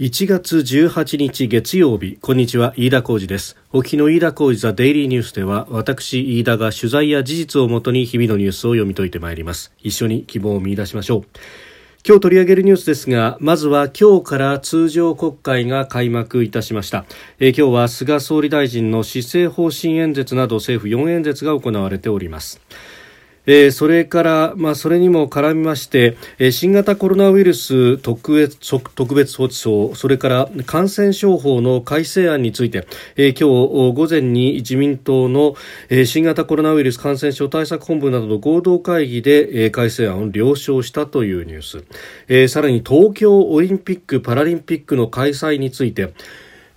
1月18日月曜日。こんにちは飯田浩二です。沖の飯田浩二ザデイリーニュースでは私飯田が取材や事実をもとに日々のニュースを読み解いてまいります。一緒に希望を見出しましょう。今日取り上げるニュースですがまずは今日から通常国会が開幕いたしました。え今日は菅総理大臣の施政方針演説など政府4演説が行われております。えー、それから、まあ、それにも絡みまして、えー、新型コロナウイルス特別特別措置法それから感染症法の改正案について、えー、今日午前に自民党の、えー、新型コロナウイルス感染症対策本部などの合同会議で、えー、改正案を了承したというニュース、えー、さらに東京オリンピック・パラリンピックの開催について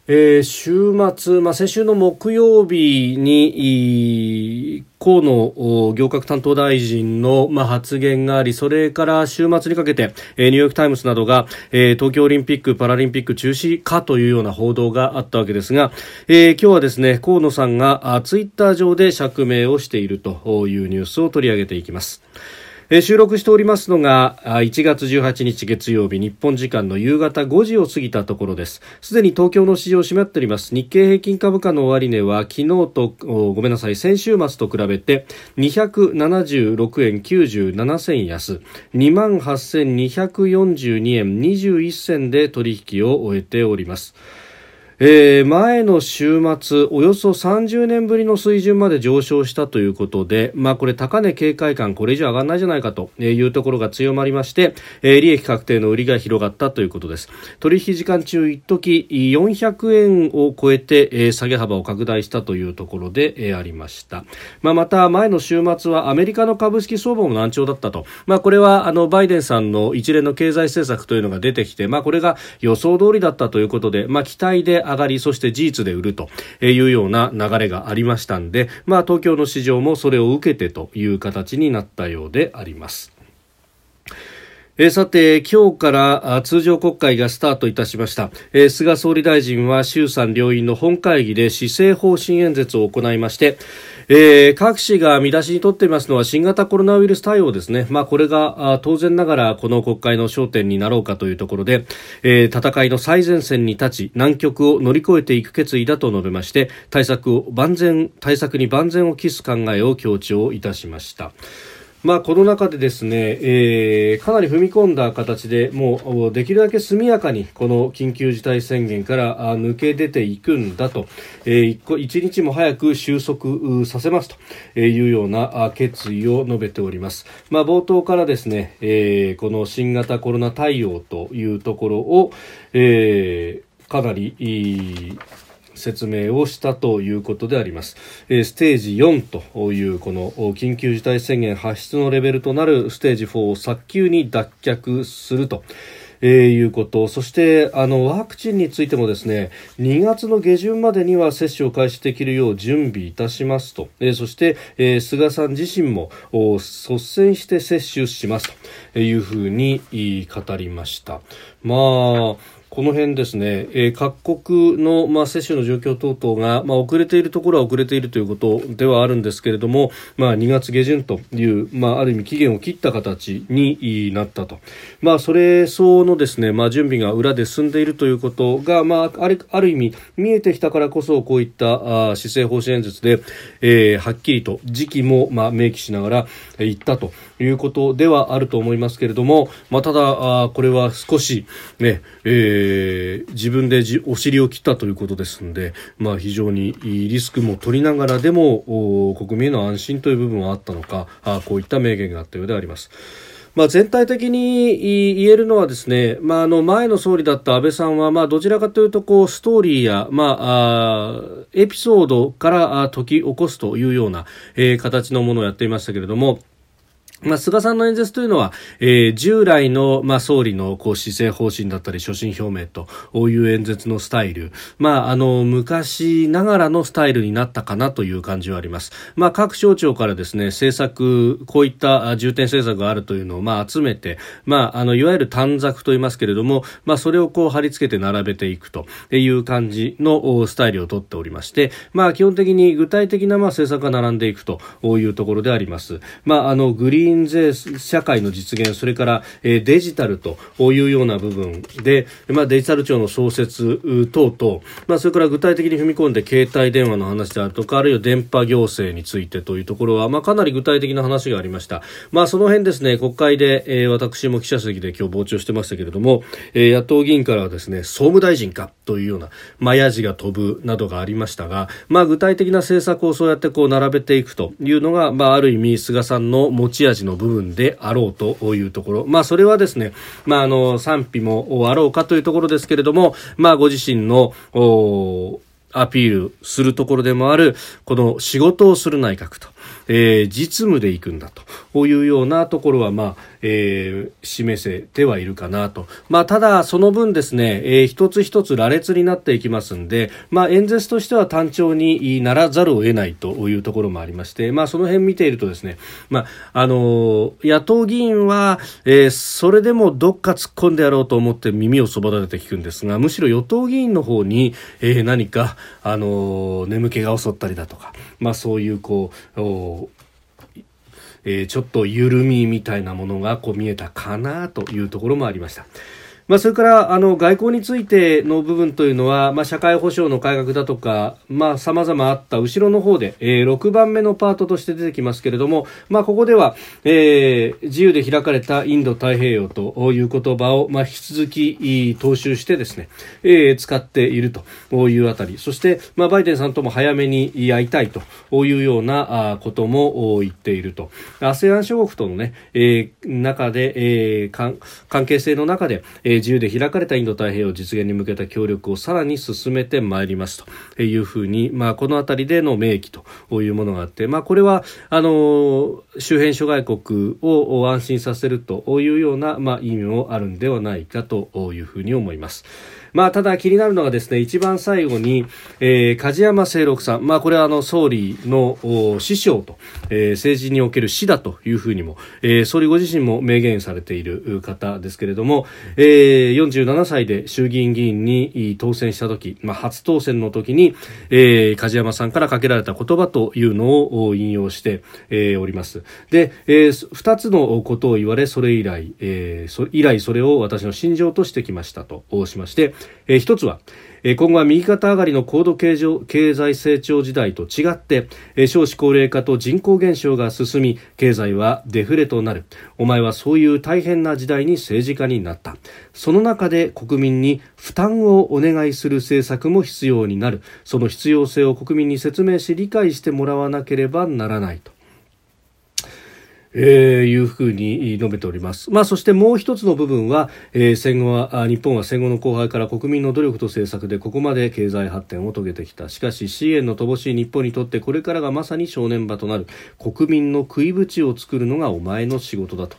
えー、週末、まあ、先週の木曜日に河野行革担当大臣の、まあ、発言がありそれから週末にかけて、えー、ニューヨーク・タイムズなどが、えー、東京オリンピック・パラリンピック中止かというような報道があったわけですが、えー、今日はですね河野さんがツイッター上で釈明をしているというニュースを取り上げていきます。えー、収録しておりますのが1月18日月曜日日本時間の夕方5時を過ぎたところです。すでに東京の市場を閉まっております。日経平均株価の終値は昨日とごめんなさい先週末と比べて276円97銭安。28,242円21銭で取引を終えております。えー、前の週末およそ30年ぶりの水準まで上昇したということで、まあ、これ高値警戒感これ以上上がらないじゃないかというところが強まりまして、えー、利益確定の売りが広がったということです。取引時間中一時400円を超えて、えー、下げ幅を拡大したというところで、えー、ありました、まあ、また前の週末はアメリカの株式相場も難聴だったと、まあ、これはあのバイデンさんの一連の経済政策というのが出てきて、まあ、これが予想通りだったということで、まあ、期待で上がりそして事実で売るというような流れがありましたんで、まあ、東京の市場もそれを受けてという形になったようであります。え、さて、今日から通常国会がスタートいたしました。え、菅総理大臣は衆参両院の本会議で施政方針演説を行いまして、えー、各紙が見出しにとっていますのは新型コロナウイルス対応ですね。まあ、これが当然ながらこの国会の焦点になろうかというところで、えー、戦いの最前線に立ち、難局を乗り越えていく決意だと述べまして、対策を万全、対策に万全を期す考えを強調いたしました。まあ、この中でですね、えー、かなり踏み込んだ形でもうできるだけ速やかにこの緊急事態宣言から抜け出ていくんだと、えー、一日も早く収束させますというような決意を述べております。まあ、冒頭からですね、えー、この新型コロナ対応というところを、えー、かなりいい説明をしたということであります。えステージ4というこの緊急事態宣言発出のレベルとなるステージ4を早急に脱却すると。えー、いうこと、そしてあのワクチンについてもですね2月の下旬までには接種を開始できるよう準備いたしますと、えー、そして、えー、菅さん自身も率先して接種しますというふうに語りました。まあこの辺ですね、えー、各国の、まあ、接種の状況等々が、まあ、遅れているところは遅れているということではあるんですけれども、まあ、2月下旬という、まあ、ある意味期限を切った形になったと、まあ、それ相応のですね、まあ、準備が裏で進んでいるということが、まあ、あるある意味見えてきたからこそこういったあ施政方針演説で、えー、はっきりと時期も、まあ、明記しながら言ったと。いうことではあると思いますけれども、まあ、ただあこれは少しね、えー、自分でお尻を切ったということですので、まあ、非常にリスクも取りながらでも国民への安心という部分はあったのかあこういった明言があったようであります。まあ、全体的に言えるのはですね、まあ、あの前の総理だった安倍さんは、まあ、どちらかというとこうストーリーや、まあ、あエピソードから解き起こすというような、えー、形のものをやっていましたけれども、まあ、菅さんの演説というのは、えー、従来の、まあ、総理のこう施政方針だったり所信表明という演説のスタイル、まあ、あの昔ながらのスタイルになったかなという感じはあります。まあ、各省庁からですね政策こういった重点政策があるというのを、まあ、集めて、まあ、あのいわゆる短冊と言いますけれども、まあ、それをこう貼り付けて並べていくという感じのスタイルをとっておりまして、まあ、基本的に具体的なまあ政策が並んでいくというところであります。まあ、あのグリー印税社会の実現、それから、え、デジタルというような部分で、まあ、デジタル庁の創設等々、まあ、それから具体的に踏み込んで携帯電話の話であるとか、あるいは電波行政についてというところは、まあ、かなり具体的な話がありました。まあ、その辺ですね、国会で、えー、私も記者席で今日傍聴してましたけれども、えー、野党議員からはですね、総務大臣かというような、まあ、やじが飛ぶなどがありましたが、まあ、具体的な政策をそうやってこう並べていくというのが、まあ、ある意味、菅さんの持ち味の部分であろうというところ。まあ、それはですね、まあ、あの、賛否もあろうかというところですけれども、まあ、ご自身の、アピールするところでもある、この仕事をする内閣と。えー、実務で行くんだというようなところは、まあえー、示せてはいるかなと、まあ、ただ、その分ですね、えー、一つ一つ羅列になっていきますんで、まあ、演説としては単調にならざるを得ないというところもありまして、まあ、その辺見ているとですね、まあ、あの野党議員は、えー、それでもどっか突っ込んでやろうと思って耳をそば立てて聞くんですが、むしろ与党議員の方に、えー、何か、あの眠気が襲ったりだとか、まあ、そういうこうえー、ちょっと緩みみたいなものがこう見えたかなというところもありました。まあ、それからあの外交についての部分というのは、まあ、社会保障の改革だとか、まあ、様々あった後ろの方で、えー、6番目のパートとして出てきますけれども、まあ、ここでは、えー、自由で開かれたインド太平洋という言葉を、まあ、引き続き踏襲してですね、えー、使っているというあたり、そして、まあ、バイデンさんとも早めに会いたいというようなあことも言っていると。ASEAN 諸国とのね、えー、中で、えー、関係性の中で、えー自由で開かれたインド太平洋実現に向けた協力をさらに進めてまいりますというふうに、まあ、この辺りでの明記というものがあって、まあ、これはあの周辺諸外国を安心させるというような、まあ、意味もあるんではないかというふうに思います。まあ、ただ気になるのがですね、一番最後に、えー、梶山清六さん、まあ、これはあの、総理の師匠と、えー、政治における師だというふうにも、えー、総理ご自身も明言されている方ですけれども、えー、47歳で衆議院議員に当選した時、まあ、初当選の時に、えー、梶山さんからかけられた言葉というのを引用して、えー、おります。で、えー、二つのことを言われ、それ以来、えー、そ以来それを私の心情としてきましたとしまして、えー、一つは、え、今後は右肩上がりの高度経済成長時代と違って、えー、少子高齢化と人口減少が進み経済はデフレとなる。お前はそういう大変な時代に政治家になった。その中で国民に負担をお願いする政策も必要になる。その必要性を国民に説明し理解してもらわなければならないと。えー、いうふうに述べております。まあ、そしてもう一つの部分は、えー、戦後は、日本は戦後の後輩から国民の努力と政策でここまで経済発展を遂げてきた。しかし、支援の乏しい日本にとってこれからがまさに正念場となる。国民の食い縁を作るのがお前の仕事だと。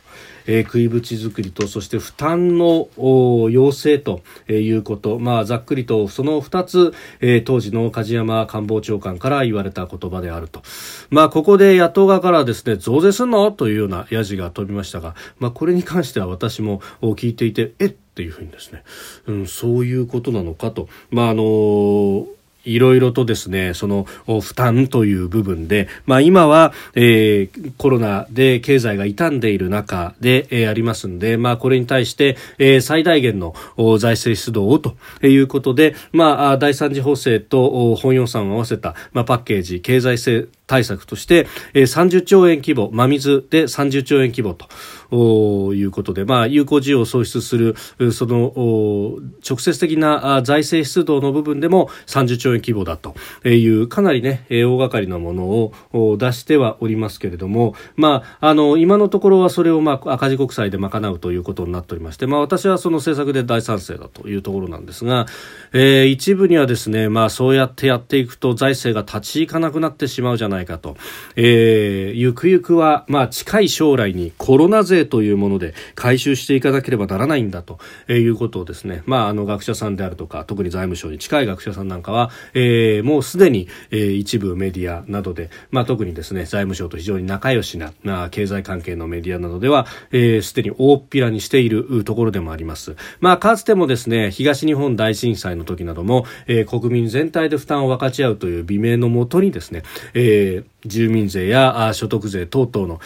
えー、食い縁作りとそして負担の要請ということ、まあ、ざっくりとその2つ、えー、当時の梶山官房長官から言われた言葉であると、まあ、ここで野党側からですね増税すんの？というようなやじが飛びましたが、まあ、これに関しては私も聞いていてえっ？っていうふうにですね、うん、そういうことなのかと、まああのーいろいろとですね、その負担という部分で、まあ今は、えー、コロナで経済が傷んでいる中で、えー、ありますんで、まあこれに対して、えー、最大限の財政出動をということで、まあ第三次補正と本予算を合わせた、まあ、パッケージ、経済性対策として、えー、30兆円規模、真水で30兆円規模と。いうことで、まあ、有効需要を創出する、その、直接的な財政出動の部分でも30兆円規模だという、かなりね、大掛かりなものを出してはおりますけれども、まあ、あの、今のところはそれを、まあ、赤字国債で賄うということになっておりまして、まあ、私はその政策で大賛成だというところなんですが、えー、一部にはですね、まあ、そうやってやっていくと財政が立ち行かなくなってしまうじゃないないかと、えー、ゆくゆくは、まあ、近い将来にコロナ税というもので回収していかなければならないんだとえいうことをですね、まあ、あの学者さんであるとか特に財務省に近い学者さんなんかは、えー、もうすでに、えー、一部メディアなどで、まあ、特にですね財務省と非常に仲良しな、まあ、経済関係のメディアなどではすで、えー、に大っぴらにしているところでもあります。まあ、かつてもですね東日本大震災の時なども、えー、国民全体で負担を分かち合うという美名のもとにですね、えーで住民税や所得税等々の、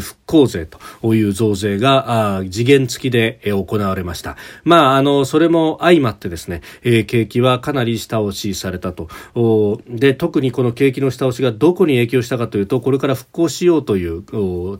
復興税という増税が次元付きで、行われました。まあ、あの、それも相まってですね、景気はかなり下押しされたと。で、特にこの景気の下押しがどこに影響したかというと、これから復興しようという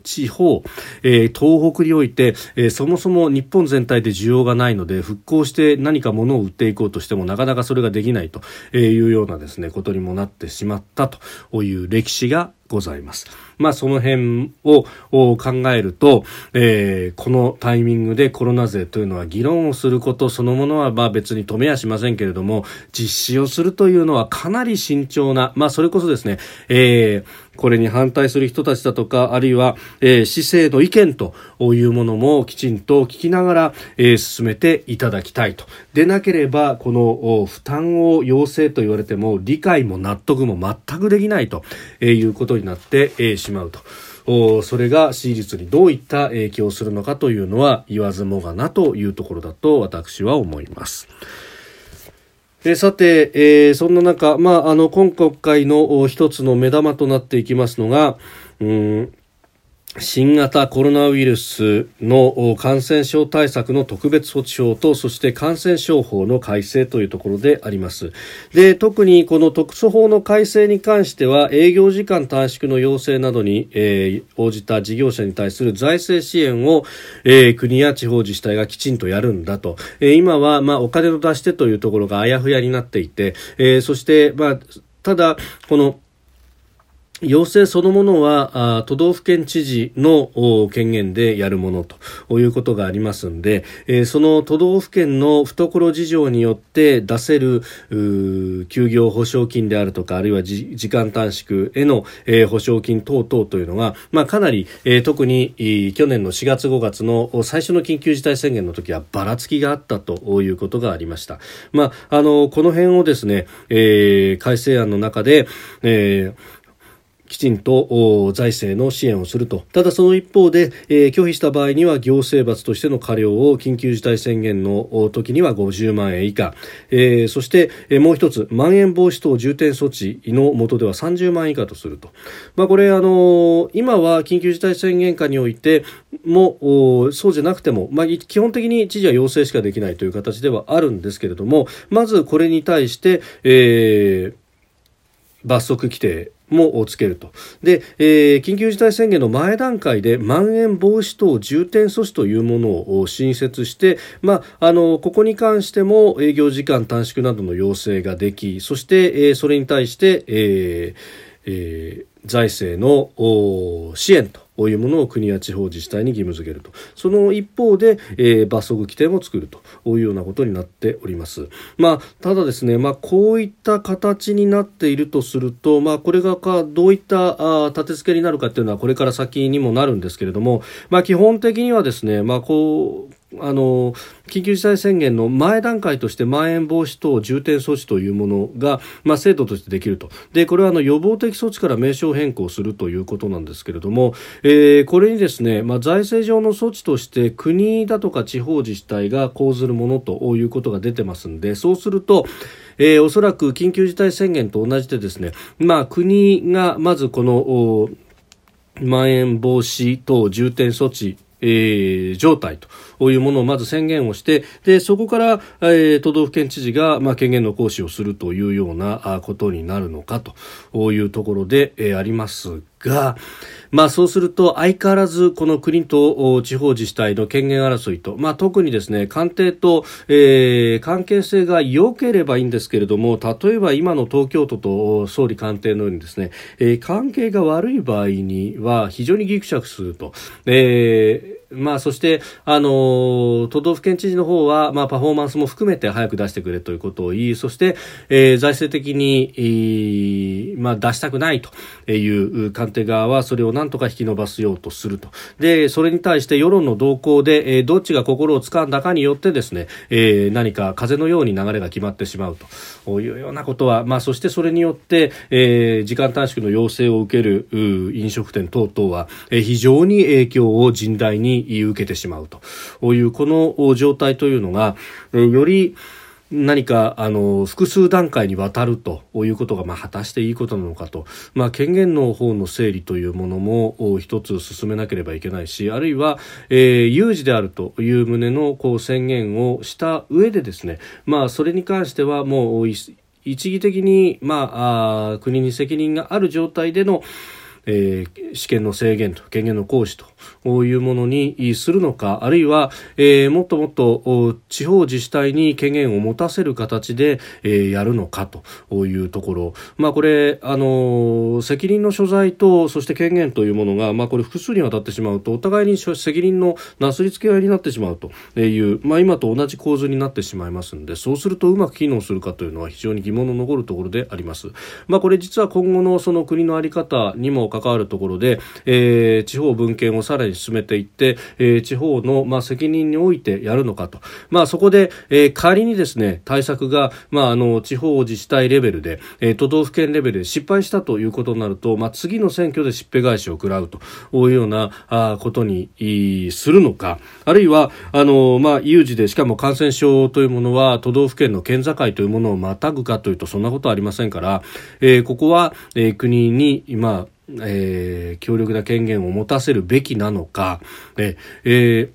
地方、東北において、そもそも日本全体で需要がないので、復興して何か物を売っていこうとしてもなかなかそれができないというようなですね、ことにもなってしまったという歴史がございます。まあその辺を考えると、えー、このタイミングでコロナ税というのは議論をすることそのものはまあ別に止めやしませんけれども、実施をするというのはかなり慎重な、まあそれこそですね、えー、これに反対する人たちだとか、あるいは、えー、市政の意見というものもきちんと聞きながら、えー、進めていただきたいと。でなければ、この負担を要請と言われても、理解も納得も全くできないということになって、えー、しまうと。それが支持率にどういった影響をするのかというのは言わずもがなというところだと私は思います。えさて、えー、そんな中、まあ、あの今国会の一つの目玉となっていきますのが、うん新型コロナウイルスの感染症対策の特別措置法とそして感染症法の改正というところであります。で特にこの特措法の改正に関しては営業時間短縮の要請などに、えー、応じた事業者に対する財政支援を、えー、国や地方自治体がきちんとやるんだと、えー、今は、まあ、お金を出してというところがあやふやになっていて、えー、そして、まあ、ただこの要請そのものは都道府県知事の権限でやるものということがありますので、その都道府県の懐事情によって出せる休業保証金であるとかあるいは時間短縮への、保証金等々というのが、まあ、かなり、特に去年の4月5月の最初の緊急事態宣言の時はばらつきがあったということがありました。まあ、あのこの辺をですね、えー、改正案の中で、えーきちんと財政の支援をすると。ただその一方で、えー、拒否した場合には行政罰としての過料を緊急事態宣言の時には50万円以下。えー、そして、えー、もう一つ、まん延防止等重点措置の下では30万円以下とすると。まあこれ、あの今は緊急事態宣言下においても、そうじゃなくても、まあ基本的に知事は要請しかできないという形ではあるんですけれども、まずこれに対して、えー、罰則規定もつけると。で、えー、緊急事態宣言の前段階で、まん延防止等重点措置というものを新設して、まあ、あの、ここに関しても営業時間短縮などの要請ができ、そして、えー、それに対して、えーえー、財政の支援とういうものを国や地方自治体に義務付けるとその一方で、えー、罰則規定も作るというようなことになっております。まあ、ただですね、まあ、こういった形になっているとすると、まあ、これがかどういったあ立て付けになるかっていうのはこれから先にもなるんですけれども、まあ、基本的にはですね、まあ、こうあの緊急事態宣言の前段階としてまん延防止等重点措置というものが、まあ、制度としてできると。でこれはあの予防的措置から名称変更するということなんですけれども、えー、これにですね、まあ、財政上の措置として国だとか地方自治体が講ずるものということが出てますんでそうするとえー、おそらく緊急事態宣言と同じでですね、まあ、国がまずこのまん延防止等重点措置えー、状態と。いうものをまず宣言をしてでそこから、えー、都道府県知事が、まあ、権限の行使をするというようなことになるのかというところで、えー、ありますが、まあそうすると相変わらずこの国と地方自治体の権限争いと、まあ特にですね、官邸と、えー、関係性が良ければいいんですけれども、例えば今の東京都と総理官邸のようにですね、えー、関係が悪い場合には非常にギクシャクすると、えーまあ、そして、あの、都道府県知事の方は、まあ、パフォーマンスも含めて早く出してくれということを言い、そして、えー、財政的に、えー、まあ、出したくないという官邸側は、それをなんとか引き伸ばすようとすると。で、それに対して世論の動向で、えー、どっちが心を掴んだかによってですね、えー、何か風のように流れが決まってしまうというようなことは、まあ、そしてそれによって、えー、時間短縮の要請を受ける飲食店等々は、えー、非常に影響を甚大に受けてしまうと。いうこの状態というのが、より何かあの複数段階にわたるということが、まあ、果たしていいことなのかと、まあ、権限の方の整理というものも一つ進めなければいけないしあるいは、えー、有事であるという旨のこう宣言をした上でですね、まあ、それに関してはもう一義的に、まあ、あ国に責任がある状態でのえー、試験の制限と権限の行使というものにするのかあるいは、えー、もっともっと地方自治体に権限を持たせる形で、えー、やるのかというところ、まあ、これ、あの責任の所在とそして権限というものが、まあ、これ複数にわたってしまうとお互いに責任のなすりつけ合いになってしまうという、まあ、今と同じ構図になってしまいますのでそうするとうまく機能するかというのは非常に疑問の残るところであります。まあ、これ実は今後のその国の在り方にも関わるところで、えー、地方分権をさらに進めていって、えー、地方の、まあ、責任においてやるのかと、まあ、そこで、えー、仮にですね対策が、まあ、あの地方自治体レベルで、えー、都道府県レベルで失敗したということになると、まあ、次の選挙でしっぺ返しを食らうというようなあことにするのか。あるいはあの、まあ、有事でしかも感染症というものは都道府県の県境というものをまたぐかというとそんなことはありませんから、えー、ここは、えー、国に、まあえー、強力な権限を持たせるべきなのか、えー、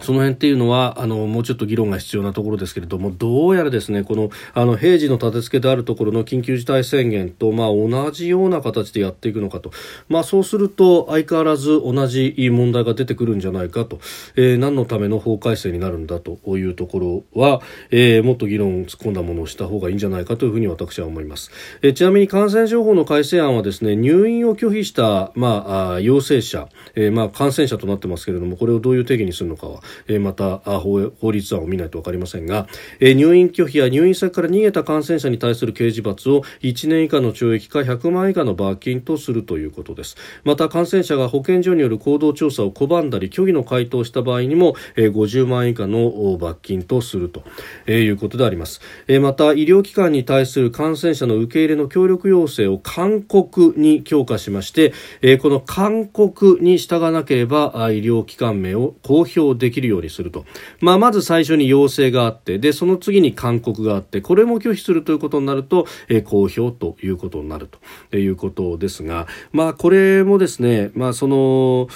その辺っていうのはあのもうちょっと議論が必要なところですけれどもどうやらですねこのあの平時の立て付けであるところの緊急事態宣言と、まあ、同じような形でやっていくのかと、まあ、そうすると相変わらず同じ問題が出てくるんじゃないかと、えー、何のための法改正になるんだというところは、えー、もっと議論を突っ込んだものをした方がいいんじゃないかというふうに私は思います、えー、ちなみに感染症法の改正案はですね入院を拒否した、まあ、陽性者、えーまあ、感染者となってますけれどもこれをどういう定義にするのかはえまた法法律案を見ないと分かりませんが、え入院拒否や入院先から逃げた感染者に対する刑事罰を1年以下の懲役か100万円以下の罰金とするということです。また感染者が保健所による行動調査を拒んだり虚偽の回答をした場合にも、え50万円以下の罰金とすると、えいうことであります、えまた医療機関に対する感染者の受け入れの協力要請を勧告に強化しまして、えこの勧告に従わなければ医療機関名を公表できるようにすると、まあ、まず最初に要請があってでその次に勧告があってこれも拒否するということになると、えー、公表ということになると。いうことですが、まあ、これもですね、まあその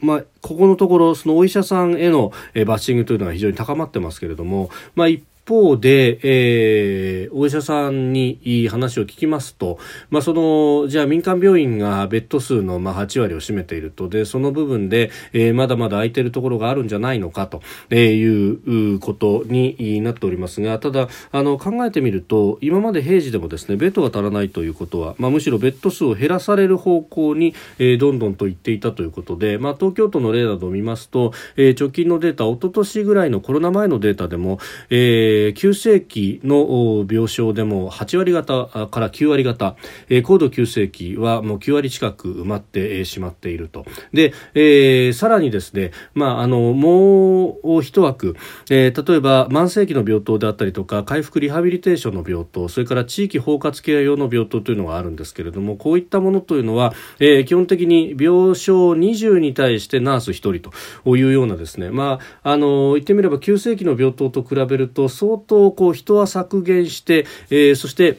まあ、ここのところそのお医者さんへのバッシングというのは非常に高まってますけれども、まあ、一方で、えー、お医者さんにいい話を聞きますと、まあ、そのじゃあ民間病院がベッド数のまあ8割を占めていると。でその部分で、えー、まだまだ空いてるところがあるんじゃないのかということになっておりますがただあの考えてみると今まで平時でもですねベッドが足らないということは、まあ、むしろベッド数を減らされる方向に、えー、どんどんと言っていたということで、まあ、東京都の例などを見ますと、えー、直近のデータ一昨年ぐらいのコロナ前のデータでも、えーえー、急性期の病床でも8割方から9割方、えー、高度急性期はもう9割近く埋まってしまっていると。で、えー、さらにですね、まあ、あの、もう一枠、えー、例えば慢性期の病棟であったりとか、回復リハビリテーションの病棟、それから地域包括ケア用の病棟というのがあるんですけれども、こういったものというのは、えー、基本的に病床20に対してナース1人というようなですね、まあ、あの、言ってみれば急性期の病棟と比べると、そう相当こう人は削減して、えー、そして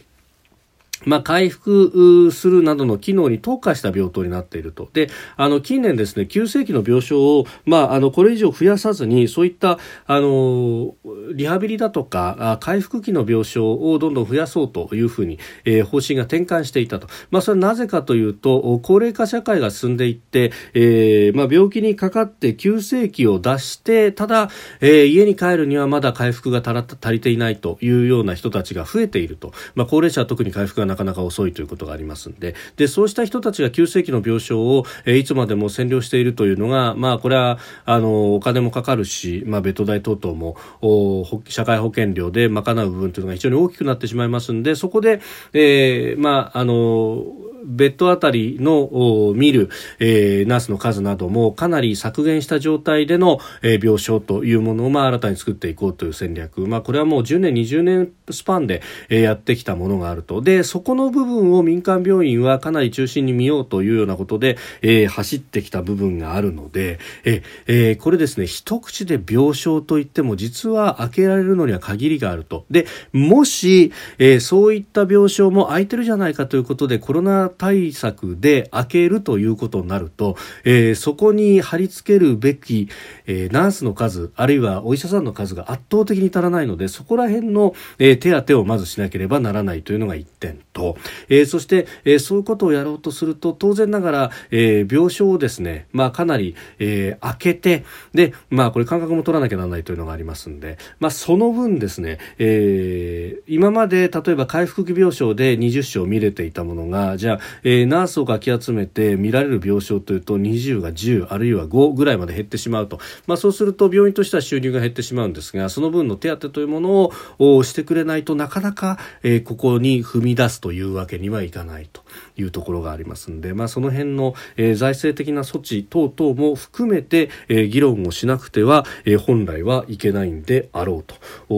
まあ、回復するなどの機能に特化した病棟になっていると。で、あの、近年ですね、急性期の病床を、まあ、あの、これ以上増やさずに、そういった、あの、リハビリだとか、回復期の病床をどんどん増やそうというふうに、えー、方針が転換していたと。まあ、それはなぜかというと、高齢化社会が進んでいって、えー、まあ、病気にかかって急性期を出して、ただ、えー、家に帰るにはまだ回復が足りていないというような人たちが増えていると。まあ、高齢者は特に回復がなかなか遅いということがありますんで。でそうした人たちが急性期の病床を、え、いつまでも占領しているというのが、まあ、これはあのお金もかかるし、まあ、ベッド代等々もお社会保険料で賄う部分というのが非常に大きくなってしまいますんでそこで、えーまあ、あのベッドあたりの見る、えー、ナースの数などもかなり削減した状態での、えー、病床というものを、まあ、新たに作っていこうという戦略、まあ、これはもう10年、20年スパンで、えー、やってきたものがあると。でそこの部分を民間病院はかなり中心に見ようというようなことで、えー、走ってきた部分があるので、ええー、これですね一口で病床といっても実は開けられるのには限りがあると。でもし、えー、そういった病床も空いてるじゃないかということでコロナ対策で開けるということになると、えー、そこに貼り付けるべき、えー、ナースの数あるいはお医者さんの数が圧倒的に足らないのでそこら辺の、えー、手当てをまずしなければならないというのが1点と、え、そして、え、そういうことをやろうとすると当然ながら、え、病床をですね、まあ、かなり、え、開けてで、まあ、これ間隔も取らなきゃならないというのがありますんで、まあ、その分ですね、え、今まで例えば回復期病床で20床見れていたものがじゃあ、えー、ナースをかき集めて見られる病床というと20が10あるいは5ぐらいまで減ってしまうと、まあ、そうすると病院としては収入が減ってしまうんですがその分の手当というものをしてくれないとなかなか、えー、ここに踏み出すというわけにはいかないと。いうところがありますので、まあ、その辺の、えー、財政的な措置等々も含めて、えー、議論をしなくては、えー、本来はいけないんであろうと。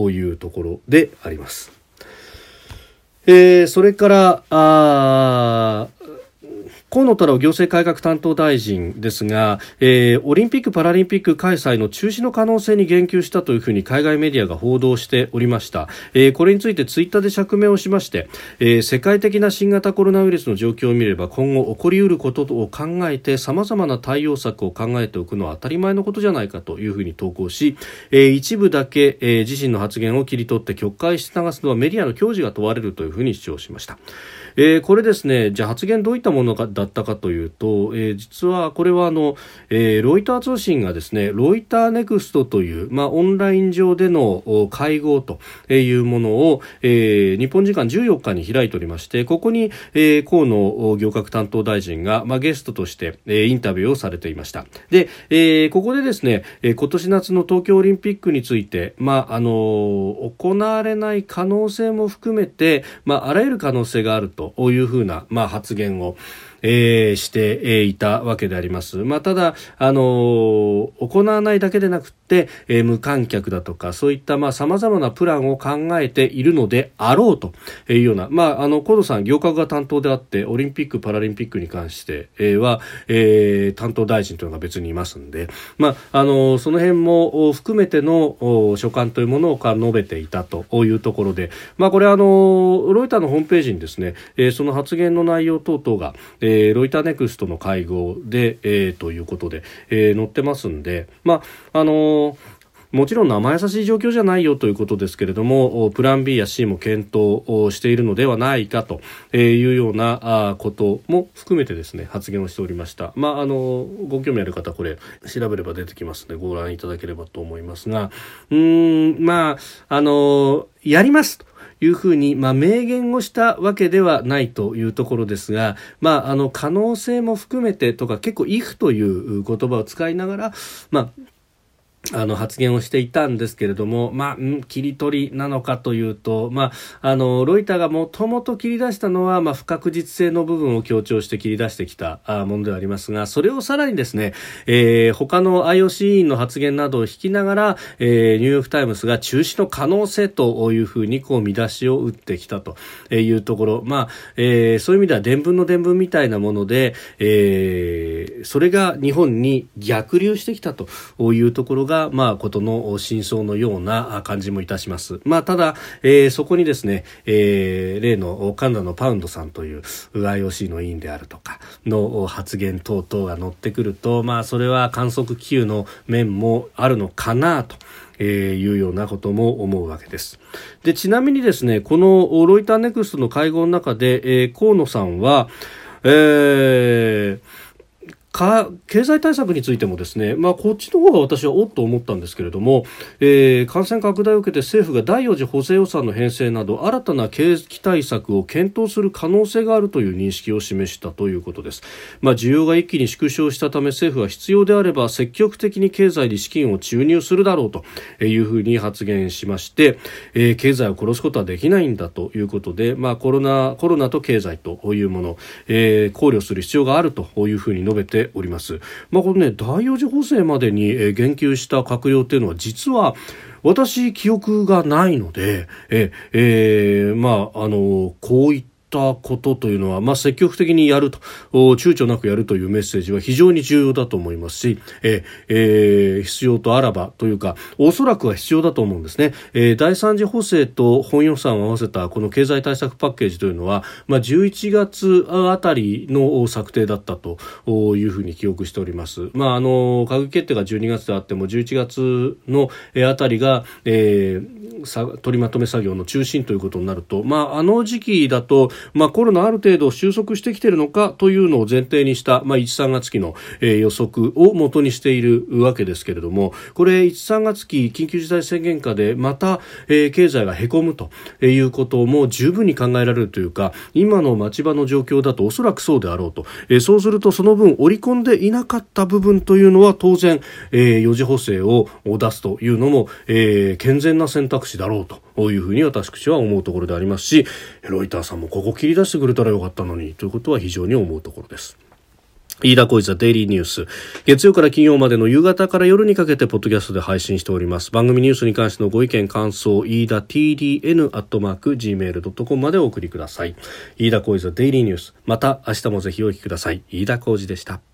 いうところであります。えー、それからあ河野太郎行政改革担当大臣ですが、えー、オリンピック・パラリンピック開催の中止の可能性に言及したというふうに海外メディアが報道しておりました、えー、これについてツイッターで釈明をしまして、えー、世界的な新型コロナウイルスの状況を見れば今後起こりうることを考えてさまざまな対応策を考えておくのは当たり前のことじゃないかというふうに投稿し、えー、一部だけ、えー、自身の発言を切り取って曲解して流すのはメディアの矜持が問われるというふうに主張しました。えー、これですね、じゃあ発言どういったものだったかというと、えー、実はこれはあの、えー、ロイター通信がですね、ロイターネクストという、まあ、オンライン上での会合というものを、えー、日本時間14日に開いておりまして、ここに、えー、河野行革担当大臣が、まあ、ゲストとして、えー、インタビューをされていました。で、えー、ここでですね、えー、今年夏の東京オリンピックについて、まあ、あの、行われない可能性も含めて、まあ、あらゆる可能性があるというふうな、まあ、発言を、えー、していたわけであります。まあ、ただ、あの、行わないだけでなくて、えー、無観客だとか、そういった、まあ、様々なプランを考えているのであろうというような、まあ、あの、河野さん、業界が担当であって、オリンピック・パラリンピックに関して、は、えー、担当大臣というのが別にいますんで、まあ、あの、その辺も含めての所感というものを述べていたというところで、まあ、これあの、ロイターのホームページにですね、えー、その発言の内容等々が、ええー、ロイターネクストの会合で、えー、ということで、えー、載ってますんで、まあ、あのーもちろん生優しい状況じゃないよということですけれども、プラン B や C も検討しているのではないかというようなことも含めてですね、発言をしておりました。まあ、あの、ご興味ある方、これ調べれば出てきますので、ご覧いただければと思いますが、うん、まあ、あの、やりますと。いうふうに、まあ、明言をしたわけではないというところですが、まあ、あの可能性も含めてとか結構 if という言葉を使いながら、まあ、あの発言をしていたんですけれども、まあ、ん切り取りなのかというと、まあ、あの、ロイターがもともと切り出したのは、まあ、不確実性の部分を強調して切り出してきたものではありますが、それをさらにですね、えー、他の IOC 委員の発言などを引きながら、えー、ニューヨークタイムズが中止の可能性というふうに、こう、見出しを打ってきたというところ、まあ、えー、そういう意味では伝聞の伝聞みたいなもので、えー、それが日本に逆流してきたというところが、がまあ、ことの真相のような感じもいたします。まあ、ただ、えー、そこにですね、えー、例のカナダのパウンドさんという IOC の委員であるとかの発言等々が乗ってくると、まあ、それは観測気球の面もあるのかなと。えー、いうようなことも思うわけです。で、ちなみにですね、このロイターネクストの会合の中で、えー、河野さんは、えー、か経済対策についてもですね、まあ、こっちの方が私はおっと思ったんですけれども、えー、感染拡大を受けて政府が第4次補正予算の編成など新たな経済対策を検討する可能性があるという認識を示したということです、まあ、需要が一気に縮小したため政府は必要であれば積極的に経済に資金を注入するだろうというふうに発言しまして、えー、経済を殺すことはできないんだということで、まあ、コロナコロナと経済というもの、えー、考慮する必要があるというふうに述べてております。まあ、このね、第四次補正までに言及した閣僚っていうのは実は私記憶がないので、え、えー、まあ、あの、こういったたことというのは、まあ、積極的にやると、躊躇なくやるというメッセージは非常に重要だと思いますし、ええー、必要とあらばというか、おそらくは必要だと思うんですね。えー、第三次補正と本予算を合わせたこの経済対策パッケージというのは、まあ、11月あたりの策定だったというふうに記憶しております。まあ、あの、閣議決定が12月であっても、11月のあたりが、えー、取りまとめ作業の中心ということになると、まあ、あの時期だと、まあ、コロナある程度収束してきているのかというのを前提にした、まあ、1、3月期の、えー、予測を元にしているわけですけれども、これ、1、3月期緊急事態宣言下でまた、えー、経済がへこむということも十分に考えられるというか、今の町場の状況だとおそらくそうであろうと。えー、そうするとその分織り込んでいなかった部分というのは当然、えー、4次補正を出すというのも、えー、健全な選択肢だろうというふうに私は思うところでありますし、ロイターさんもここ切り出してくれたらよかったのにということは非常に思うところです。飯田小泉デイリーニュース。月曜から金曜までの夕方から夜にかけてポッドキャストで配信しております。番組ニュースに関してのご意見、感想、飯田 TDN アットマーク Gmail.com までお送りください。飯田小泉デイリーニュース。また明日もぜひお聞きください。飯田小泉でした。